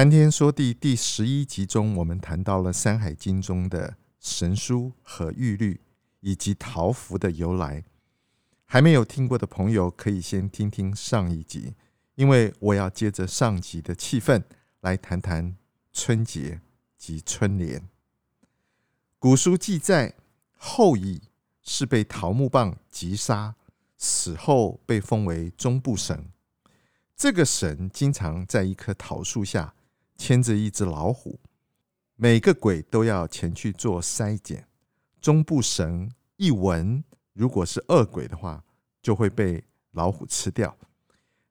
谈天说地第十一集中，我们谈到了《山海经》中的神书和玉律，以及桃符的由来。还没有听过的朋友，可以先听听上一集，因为我要接着上集的气氛来谈谈春节及春联。古书记载，后羿是被桃木棒击杀，死后被封为中部神。这个神经常在一棵桃树下牵着一只老虎，每个鬼都要前去做筛检。中部神一闻，如果是恶鬼的话，就会被老虎吃掉。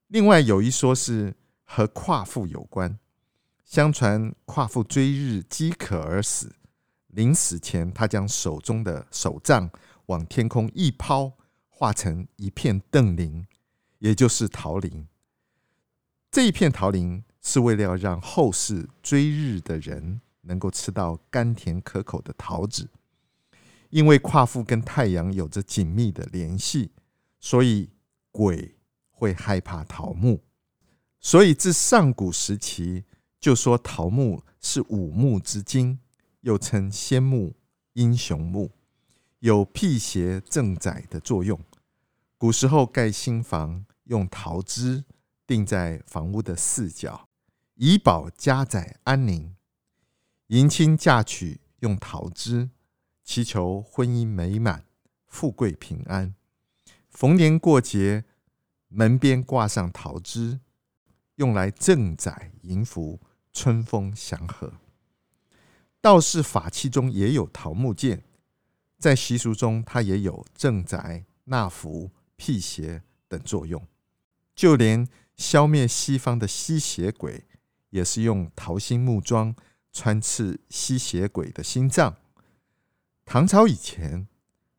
另外有一说是和夸父有关，相传夸父追日饥渴而死。临死前，他将手中的手杖往天空一抛，化成一片邓林，也就是桃林。这一片桃林是为了要让后世追日的人能够吃到甘甜可口的桃子。因为夸父跟太阳有着紧密的联系，所以鬼会害怕桃木。所以自上古时期就说桃木是五木之精。又称仙木、英雄木，有辟邪镇宅的作用。古时候盖新房用桃枝钉在房屋的四角，以保家宅安宁。迎亲嫁娶用桃枝，祈求婚姻美满、富贵平安。逢年过节，门边挂上桃枝，用来镇宅迎福、春风祥和。道士法器中也有桃木剑，在习俗中，它也有镇宅、纳福、辟邪等作用。就连消灭西方的吸血鬼，也是用桃心木桩穿刺吸血鬼的心脏。唐朝以前，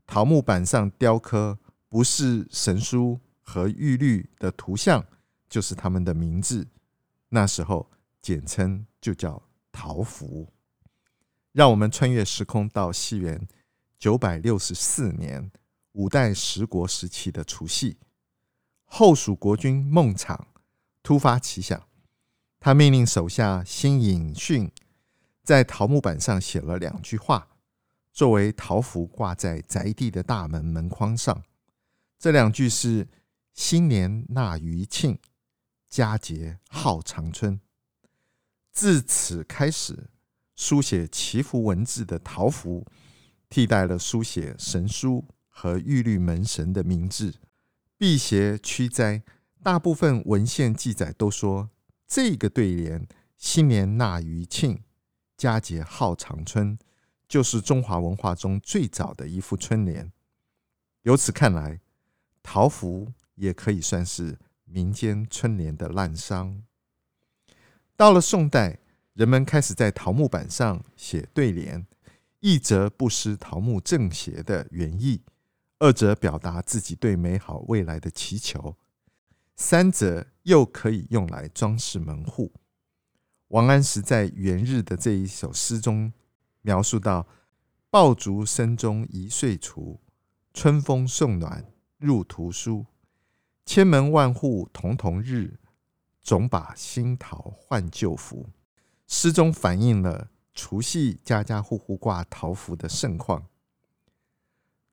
桃木板上雕刻不是神书和玉律的图像，就是他们的名字。那时候简称就叫桃符。让我们穿越时空到西元九百六十四年，五代十国时期的除夕，后蜀国君孟昶突发奇想，他命令手下辛引训在桃木板上写了两句话，作为桃符挂在宅地的大门门框上。这两句是“新年纳余庆，佳节号长春”。自此开始。书写祈福文字的桃符，替代了书写神书和玉律门神的名字，辟邪驱灾。大部分文献记载都说，这个对联“新年纳余庆，佳节号长春”就是中华文化中最早的一副春联。由此看来，桃符也可以算是民间春联的滥觞。到了宋代。人们开始在桃木板上写对联，一则不失桃木正邪的原意，二则表达自己对美好未来的祈求，三则又可以用来装饰门户。王安石在《元日》的这一首诗中描述到：“爆竹声中一岁除，春风送暖入屠苏。千门万户曈曈日，总把新桃换旧符。”诗中反映了除夕家家户户挂桃符的盛况。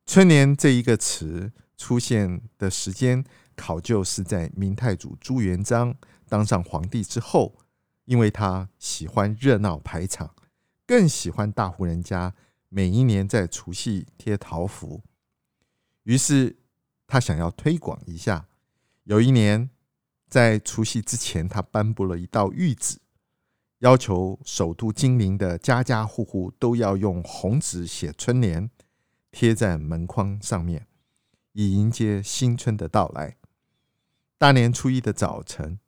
春联这一个词出现的时间考究是在明太祖朱元璋当上皇帝之后，因为他喜欢热闹排场，更喜欢大户人家每一年在除夕贴桃符，于是他想要推广一下。有一年在除夕之前，他颁布了一道谕旨。要求首都金陵的家家户户都要用红纸写春联，贴在门框上面，以迎接新春的到来。大年初一的早晨，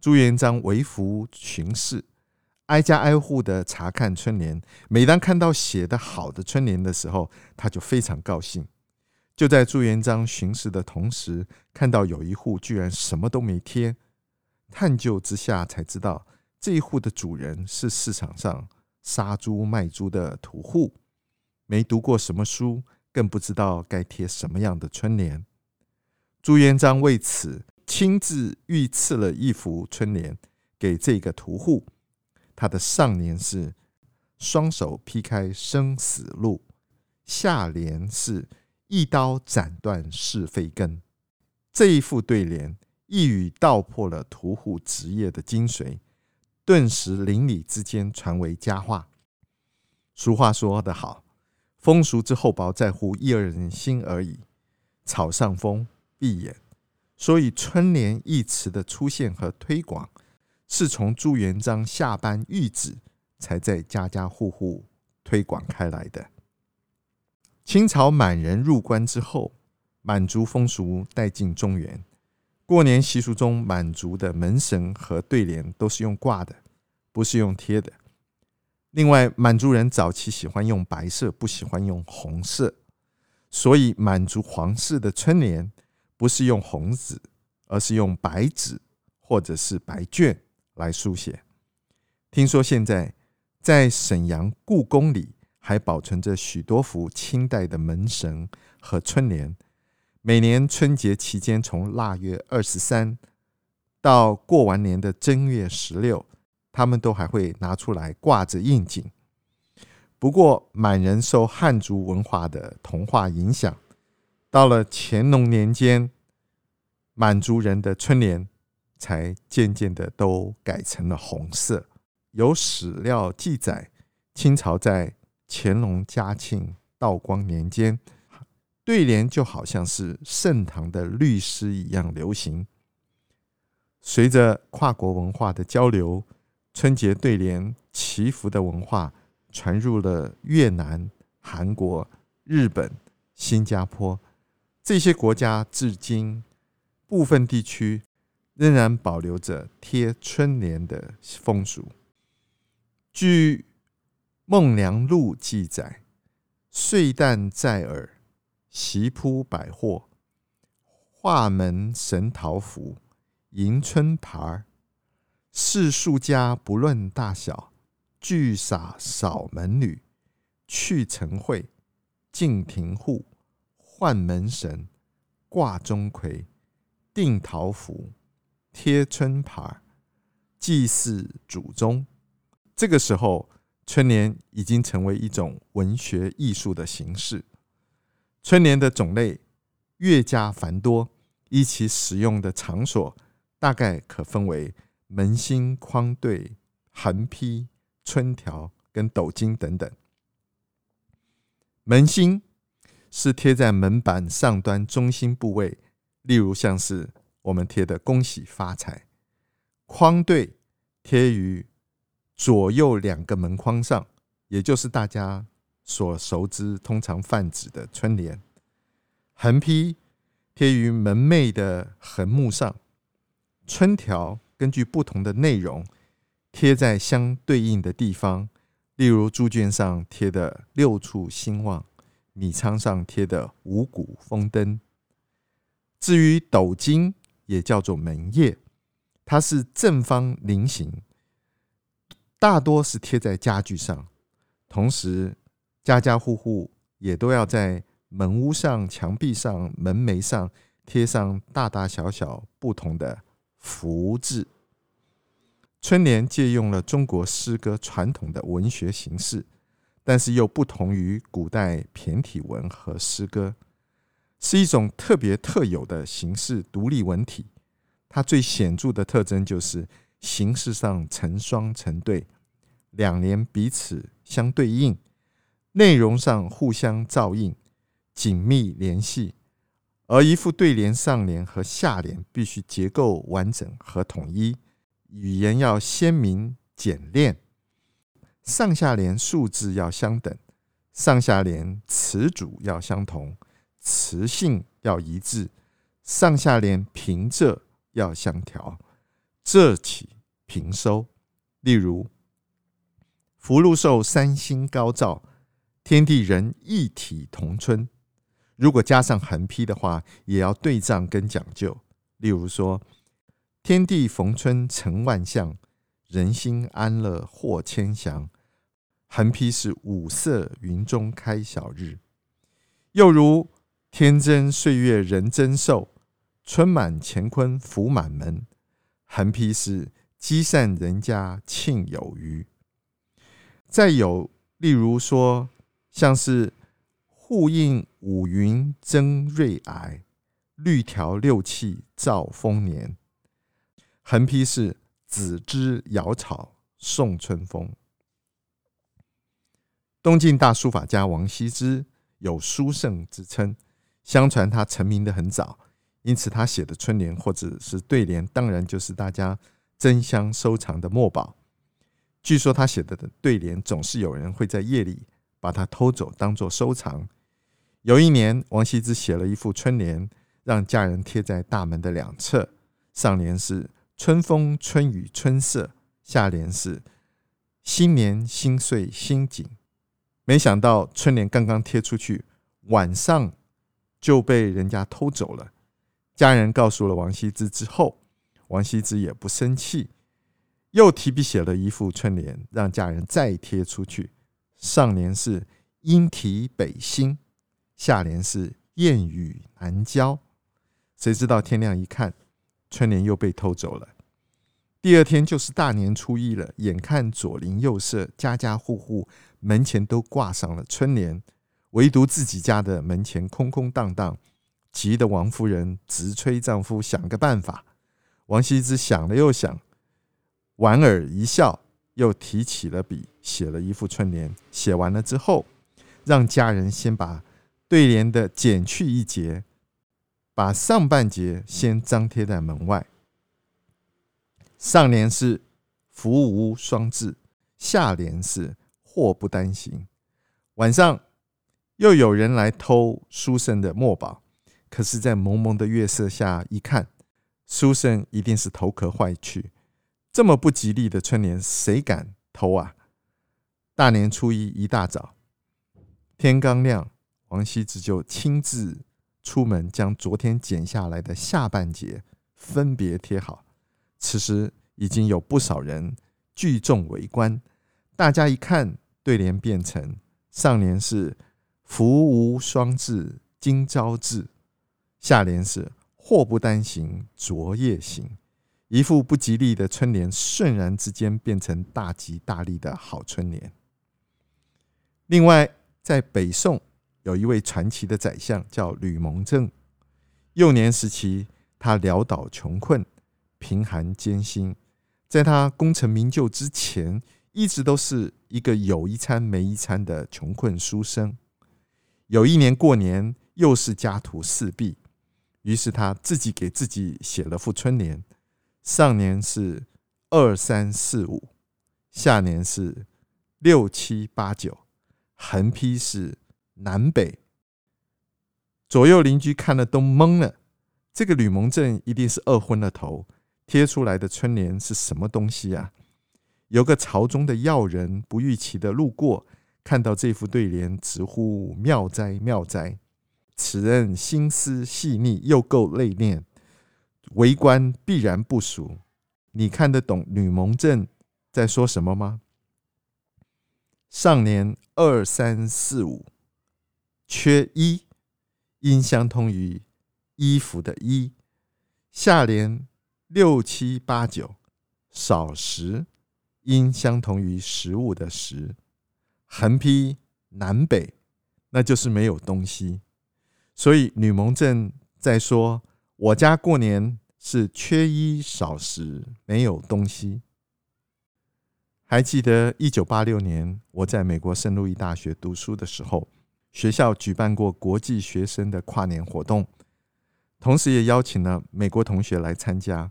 朱元璋微服巡视，挨家挨户的查看春联。每当看到写得好的春联的时候，他就非常高兴。就在朱元璋巡视的同时，看到有一户居然什么都没贴，探究之下才知道，这一户的主人是市场上杀猪卖猪的屠户，没读过什么书，更不知道该贴什么样的春联。朱元璋为此亲自御赐了一幅春联给这个屠户，他的上联是“双手劈开生死路”，下联是。一刀斩断是非根，这一副对联一语道破了屠户职业的精髓，顿时邻里之间传为佳话。俗话说得好，风俗之厚薄在乎一二人心而已。草上风，闭眼。所以春联一词的出现和推广，是从朱元璋下颁谕旨，才在家家户户推广开来的。清朝满人入关之后，满族风俗带进中原。过年习俗中，满族的门神和对联都是用挂的，不是用贴的。另外，满族人早期喜欢用白色，不喜欢用红色，所以满族皇室的春联不是用红纸，而是用白纸或者是白绢来书写。听说现在在沈阳故宫里。还保存着许多幅清代的门神和春联。每年春节期间，从腊月二十三到过完年的正月十六，他们都还会拿出来挂着应景。不过，满人受汉族文化的同化影响，到了乾隆年间，满族人的春联才渐渐的都改成了红色。有史料记载，清朝在乾隆、嘉庆、道光年间，对联就好像是盛唐的律诗一样流行。随着跨国文化的交流，春节对联祈福的文化传入了越南、韩国、日本、新加坡这些国家，至今部分地区仍然保留着贴春联的风俗。据《孟良录》记载：岁旦在耳，席铺百货，画门神桃符，迎春牌儿士数家不论大小，聚洒扫门女，去城会，进庭户，换门神，挂钟馗，定桃符，贴春牌，祭祀祖宗。这个时候。春联已经成为一种文学艺术的形式。春联的种类越加繁多，依其使用的场所，大概可分为门心、框对、横批、春条跟斗金等等。门心是贴在门板上端中心部位，例如像是我们贴的“恭喜发财”。框对贴于左右两个门框上，也就是大家所熟知、通常泛指的春联。横批贴于门楣的横木上，春条根据不同的内容贴在相对应的地方，例如猪圈上贴的“六畜兴旺”，米仓上贴的“五谷丰登”。至于斗金，也叫做门叶，它是正方菱形。大多是贴在家具上，同时家家户户也都要在门屋上、墙壁上、门楣上贴上大大小小不同的福字。春联借用了中国诗歌传统的文学形式，但是又不同于古代骈体文和诗歌，是一种特别特有的形式独立文体。它最显著的特征就是形式上成双成对。两联彼此相对应，内容上互相照应，紧密联系。而一副对联上联和下联必须结构完整和统一，语言要鲜明简练，上下联数字要相等，上下联词组要相同，词性要一致，上下联平仄要相调，仄起平收。例如，福禄寿三星高照，天地人一体同春。如果加上横批的话，也要对仗跟讲究。例如说，天地逢春成万象，人心安乐获千祥。横批是五色云中开小日。又如天增岁月人增寿，春满乾坤福满门。横批是积善人家庆有余。再有，例如说，像是户映五云增瑞霭，绿条六气兆丰年。横批是子之尧草送春风。东晋大书法家王羲之有书圣之称，相传他成名的很早，因此他写的春联或者是对联，当然就是大家争相收藏的墨宝。据说他写的对联总是有人会在夜里把它偷走，当做收藏。有一年，王羲之写了一副春联，让家人贴在大门的两侧，上联是“春风春雨春色”，下联是“新年新岁新景”。没想到春联刚刚贴出去，晚上就被人家偷走了。家人告诉了王羲之之后，王羲之也不生气。又提笔写了一副春联，让家人再贴出去。上联是“莺啼北新”，下联是“燕语南郊”。谁知道天亮一看，春联又被偷走了。第二天就是大年初一了，眼看左邻右舍、家家户户门前都挂上了春联，唯独自己家的门前空空荡荡，急得王夫人直催丈夫想个办法。王羲之想了又想。莞尔一笑，又提起了笔，写了一副春联。写完了之后，让家人先把对联的剪去一截，把上半截先张贴在门外。上联是“福无双至”，下联是“祸不单行”。晚上又有人来偷书生的墨宝，可是，在蒙蒙的月色下一看，书生一定是头壳坏去。这么不吉利的春联，谁敢偷啊？大年初一一大早，天刚亮，王羲之就亲自出门，将昨天剪下来的下半截分别贴好。此时已经有不少人聚众围观。大家一看，对联变成上联是“福无双至，今朝至”，下联是“祸不单行，昨夜行”。一副不吉利的春联，瞬然之间变成大吉大利的好春联。另外，在北宋有一位传奇的宰相叫吕蒙正，幼年时期他潦倒穷困，贫寒艰辛，在他功成名就之前，一直都是一个有一餐没一餐的穷困书生。有一年过年，又是家徒四壁，于是他自己给自己写了副春联。上联是二三四五，下联是六七八九，横批是南北。左右邻居看了都懵了，这个吕蒙正一定是饿昏了头，贴出来的春联是什么东西啊？有个朝中的要人不预期的路过，看到这副对联，直呼妙哉妙哉！此人心思细腻，又够内敛。为官必然不熟，你看得懂吕蒙正在说什么吗？上联二三四五缺一，应相通于衣服的衣；下联六七八九少食，应相同于食物的食。横批南北，那就是没有东西。所以吕蒙正在说。我家过年是缺衣少食，没有东西。还记得一九八六年我在美国圣路易大学读书的时候，学校举办过国际学生的跨年活动，同时也邀请了美国同学来参加。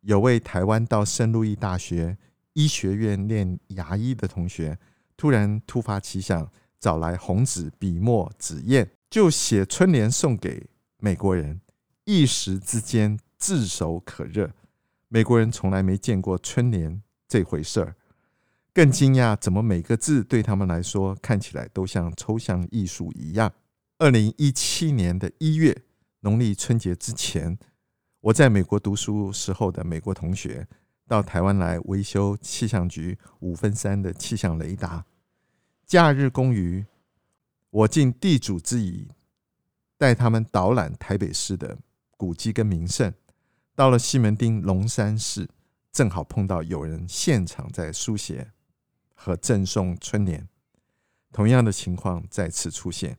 有位台湾到圣路易大学医学院念牙医的同学，突然突发奇想，找来红纸、笔墨、纸砚，就写春联送给美国人。一时之间炙手可热。美国人从来没见过春联这回事儿，更惊讶怎么每个字对他们来说看起来都像抽象艺术一样。二零一七年的一月，农历春节之前，我在美国读书时候的美国同学到台湾来维修气象局五分山的气象雷达。假日公余，我尽地主之谊，带他们导览台北市的古迹跟名胜。到了西门町龙山寺，正好碰到有人现场在书写和赠送春联。同样的情况再次出现，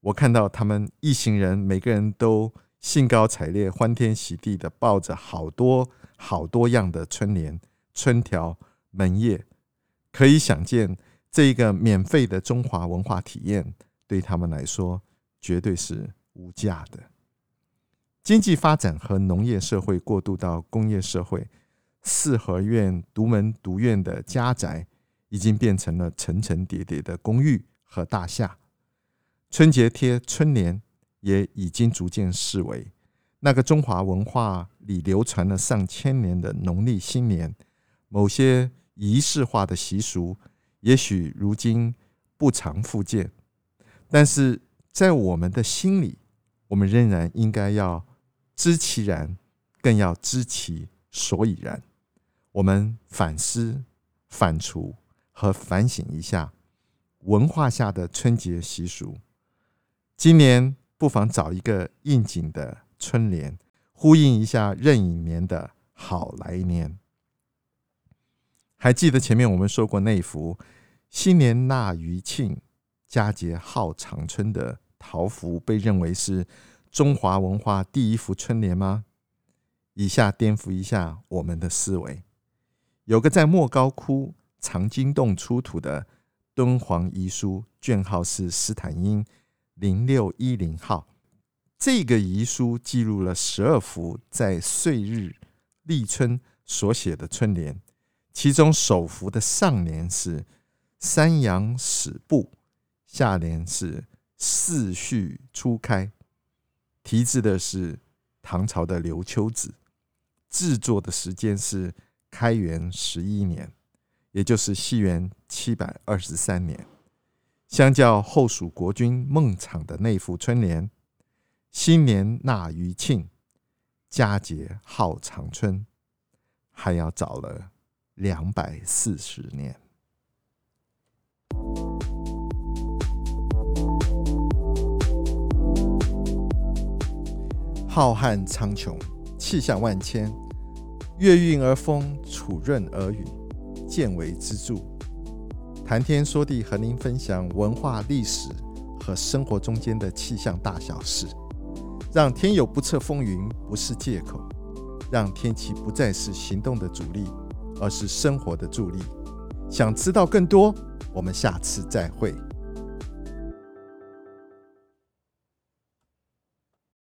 我看到他们一行人，每个人都兴高采烈、欢天喜地的抱着好多好多样的春联、春条、门页，可以想见，这一个免费的中华文化体验对他们来说绝对是无价的。经济发展和农业社会过渡到工业社会，四合院、独门独院的家宅已经变成了层层叠叠的公寓和大厦。春节贴春联也已经逐渐式微。那个中华文化里流传了上千年的农历新年，某些仪式化的习俗，也许如今不常复见，但是在我们的心里，我们仍然应该要。知其然，更要知其所以然。我们反思、反刍和反省一下文化下的春节习俗。今年不妨找一个应景的春联，呼应一下壬寅年的好来年。还记得前面我们说过那幅“新年纳余庆，佳节号长春”的桃符，被认为是。中华文化第一幅春联吗？以下颠覆一下我们的思维。有个在莫高窟藏经洞出土的敦煌遗书，卷号是斯坦因零六一零号。这个遗书记录了十二幅在岁日立春所写的春联，其中首幅的上联是“三阳始布”，下联是“四序初开”。题字的是唐朝的刘秋子，制作的时间是开元十一年，也就是西元七百二十三年。相较后蜀国君孟昶的那副春联“新年纳余庆，佳节号长春”，还要早了两百四十年。浩瀚苍穹，气象万千，月运而风，楚润而雨，见微知著。谈天说地，和您分享文化、历史和生活中间的气象大小事，让天有不测风云不是借口，让天气不再是行动的阻力，而是生活的助力。想知道更多，我们下次再会。